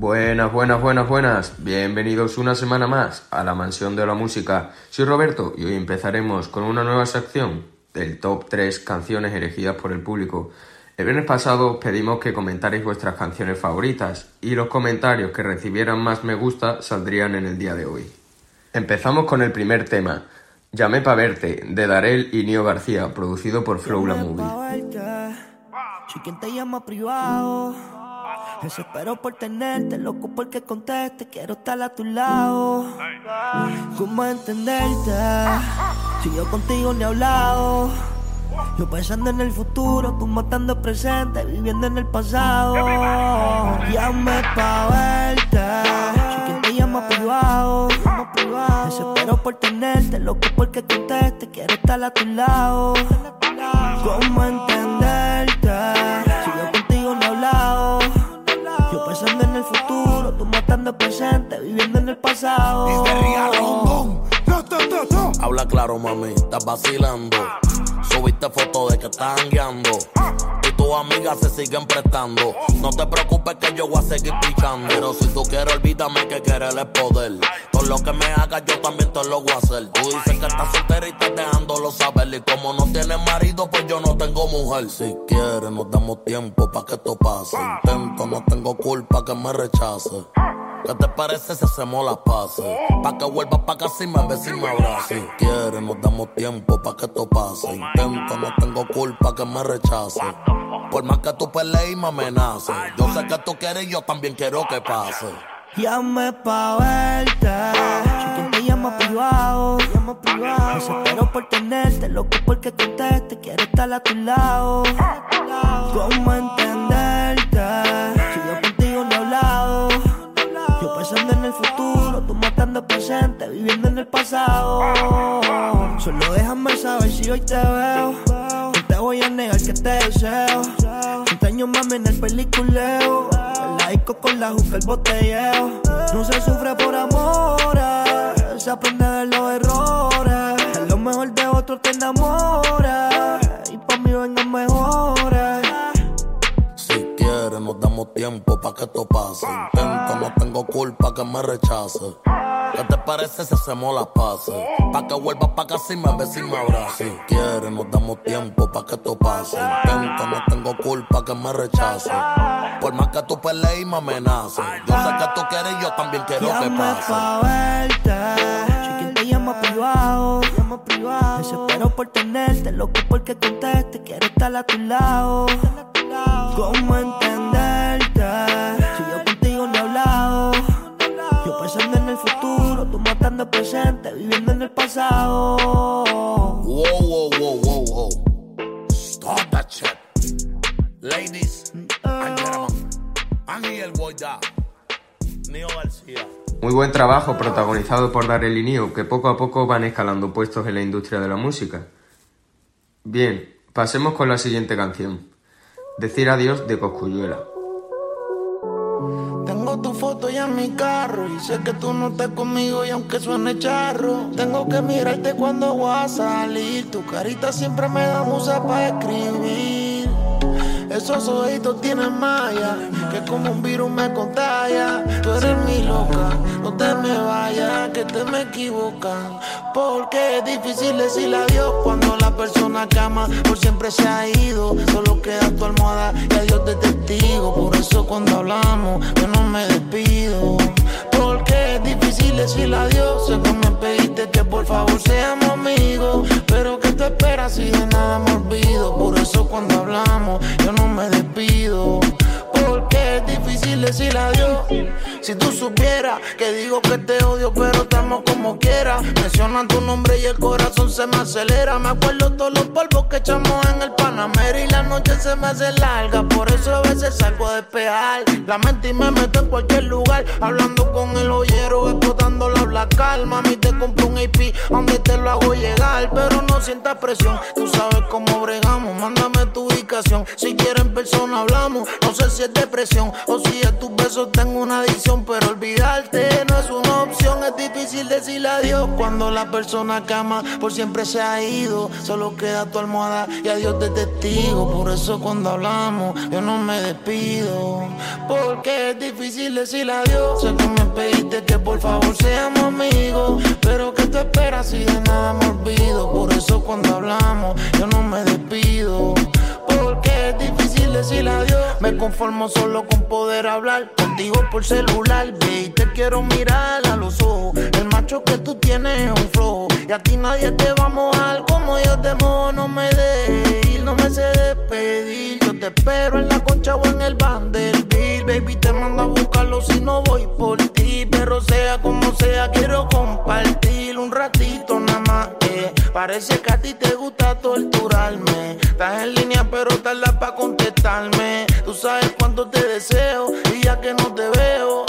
Buenas, buenas, buenas, buenas. Bienvenidos una semana más a la Mansión de la Música. Soy Roberto y hoy empezaremos con una nueva sección del top 3 canciones elegidas por el público. El viernes pasado pedimos que comentarais vuestras canciones favoritas y los comentarios que recibieran más me gusta saldrían en el día de hoy. Empezamos con el primer tema, Llamé pa' verte, de Darel y Nio García, producido por Flow La Movie. Desespero por tenerte, loco porque conteste, quiero estar a tu lado. ¿Cómo entenderte? Si yo contigo ni hablado. Yo pensando en el futuro, tú matando el presente, viviendo en el pasado. Llame pa' verte. Si quien te llama privado. Desespero por tenerte, loco porque conteste, quiero estar a tu lado. ¿Cómo presente, viviendo en el pasado. Habla claro, mami, estás vacilando. Subiste fotos de que están guiando. Y tus amigas se siguen prestando. No te preocupes que yo voy a seguir pichando. Pero si tú quieres, olvídame que querer es poder. Todo lo que me hagas, yo también te lo voy a hacer. Tú dices que estás soltera y estás dejándolo saber. Y como no tienes marido, pues yo no tengo mujer. Si quieres, nos damos tiempo para que esto pase. Intento, no tengo culpa que me rechace. ¿Qué te parece si hacemos las pases? Pa' que vuelvas pa' casa y me beses y me abraces. Si quieres, nos damos tiempo pa' que esto pase. Intento, no tengo culpa que me rechace. Por más que tú pelees y me amenaces. Yo sé que tú quieres y yo también quiero que pase. Llame pa' verte. Si te llama privado, llama privado. Desespero por tenerte, loco porque conteste. Quiero estar a tu lado. ¿Cómo el pasado. Solo déjame saber si hoy te veo. No te voy a negar que te deseo. Años mami en el peliculeo. El laico con la juca, el botelleo. No se sufre por amores, se aprende de los errores. Es lo mejor de otro te enamora. Y pa' mí vengan mejores. Si quieres, nos damos tiempo pa' que esto pase. Intento, no tengo culpa que me rechace. ¿Qué te parece si hacemos las pases? Pa' que vuelvas pa' casa y me beses y me abraces. Si quieres, nos damos tiempo pa' que esto pase. Intento, no tengo culpa que me rechace. Por más que tú pelees y me amenaces. Yo sé que tú quieres y yo también quiero que pase. pa' verte. Si quien te llama privado, llama privado. Desespero por tenerte, loco porque conteste. Quiero estar a tu lado. ¿Cómo entenderte? Futuro, tú matando el presente, viviendo en el pasado. Wow, wow, wow, wow, wow. Stop that shit. Ladies and gentlemen, I'm here, boy, da. Neo García. Muy buen trabajo protagonizado por Darel y Nio, que poco a poco van escalando puestos en la industria de la música. Bien, pasemos con la siguiente canción. Decir adiós de Coscuyuela. Y sé que tú no estás conmigo y aunque suene charro, tengo que mirarte cuando voy a salir. Tu carita siempre me da musa para escribir. Esos ojitos tienen malla, que como un virus me contagia. Tú eres mi loca, no te me vayas, que te me equivocan. Porque es difícil decirle adiós cuando la persona que ama por siempre se ha ido. Solo queda tu almohada y adiós de testigo. Por eso cuando hablamos, yo no me despido. Porque es difícil decirle adiós. Sé que me pediste que por favor seamos amigos. Pero que tú esperas si de nada me olvido. Por eso cuando hablamos, yo no me despido. Porque es difícil decirle adiós. Si tú supieras que digo que te odio, pero te amo como quiera. Mencionan tu nombre y el corazón se me acelera. Me acuerdo todos los polvos que echamos en el Panamera y la noche se me hace larga. Por eso a veces salgo a despejar la mente y me meto en cualquier lugar. Hablando con el ollero, explotando la black calma. Mami, te compro un AP donde te lo hago llegar. Pero no sientas presión, tú sabes cómo bregamos. Mándame tu ubicación. Si quieres en persona hablamos. No sé si es depresión o si a tus besos tengo una adicción. Pero olvidarte no es una opción. Es difícil decirle adiós cuando la persona que ama por siempre se ha ido. Solo queda tu almohada y adiós de testigo. Por eso cuando hablamos yo no me despido. Porque es difícil decirle adiós. Sé que me pediste por favor seamos amigos. Pero que te esperas si de nada me olvido. Por eso cuando hablamos yo no me despido. Porque es difícil decir adiós. Me conformo solo con poder hablar contigo por celular. Ve y te quiero mirar a los ojos. El macho que tú tienes es un flojo. Y a ti nadie te va a mojar como yo te mojo. No me dejes ir, no me sé despedir. Yo te espero en la concha o en el Vanderbilt. Baby, te mando a buscarlo si no voy por ti. Pero sea como sea, quiero compartir un ratito nada más. Eh. Parece que a ti te gusta torturarme. Estás en línea, pero tardas para contestarme. Tú sabes cuánto te deseo y ya que no te veo.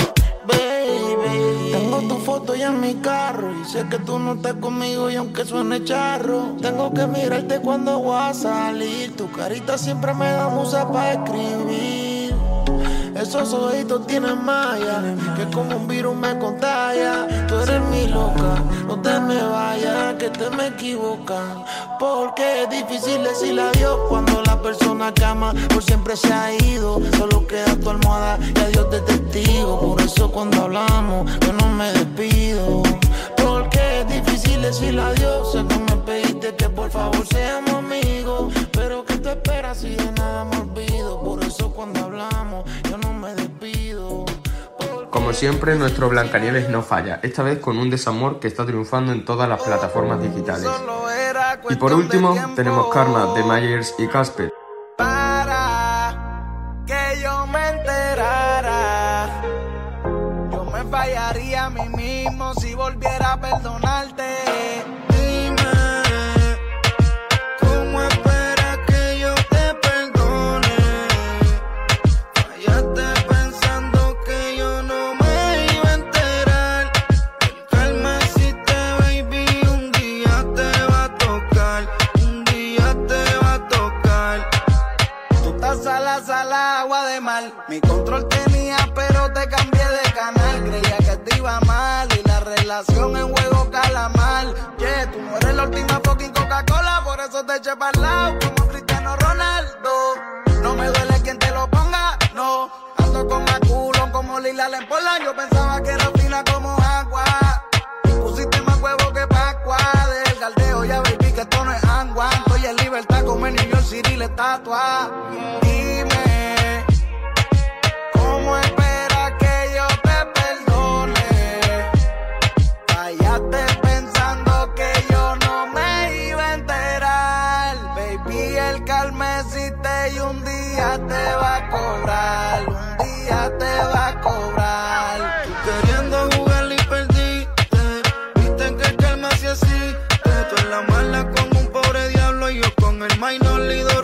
Baby. Tengo tu foto ya en mi carro y sé que tú no estás conmigo y aunque suene charro, tengo que mirarte cuando voy a salir. Tu carita siempre me da musa para escribir. Esos ojitos tienen malla, que como un virus me contagia. Tú eres mi loca, no te me vayas, que te me equivocan. Porque es difícil decir adiós cuando la persona que ama por siempre se ha ido. Solo queda tu almohada y adiós de testigo. Por eso cuando hablamos, yo no me despido. Porque es difícil decir adiós. Sé que me pediste que por favor seamos Como siempre, nuestro Blancanieves no falla, esta vez con un desamor que está triunfando en todas las plataformas digitales. Y por último, tenemos Karma de Myers y Casper. Agua de mal. Mi control tenía, pero te cambié de canal. Creía que te iba mal y la relación en juego calamar. Yeah, tú no eres la última fucking Coca-Cola, por eso te eché para lado como Cristiano Ronaldo. No me duele quien te lo ponga, no. Ando con culo como Lila Lempola. Yo pensaba que era fina como agua. Y pusiste más huevo que Pascua. Del galdeo, ya baby, que esto no es agua. Estoy en libertad como el niño City la estatua. Dime, Pensando que yo no me iba a enterar. Baby, el calma existe y un día te va a cobrar. Un día te va a cobrar. Queriendo jugar y perdiste. Viste que el calma sí existe. Tú en la mala con un pobre diablo y yo con el minor lido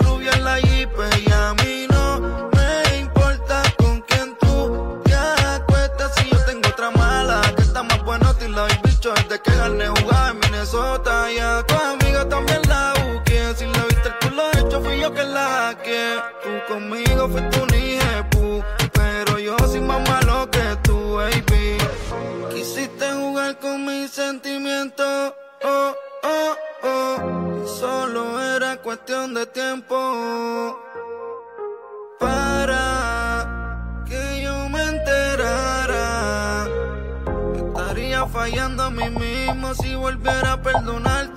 Oh, oh, oh. Solo era cuestión de tiempo. Para que yo me enterara. Estaría fallando a mí mismo si volviera a perdonarte.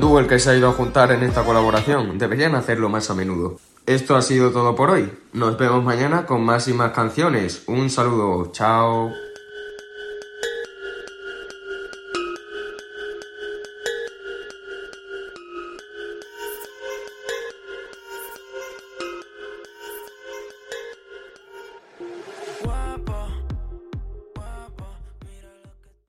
Buen que se ha ido a juntar en esta colaboración. Deberían hacerlo más a menudo. Esto ha sido todo por hoy. Nos vemos mañana con más y más canciones. Un saludo. Chao.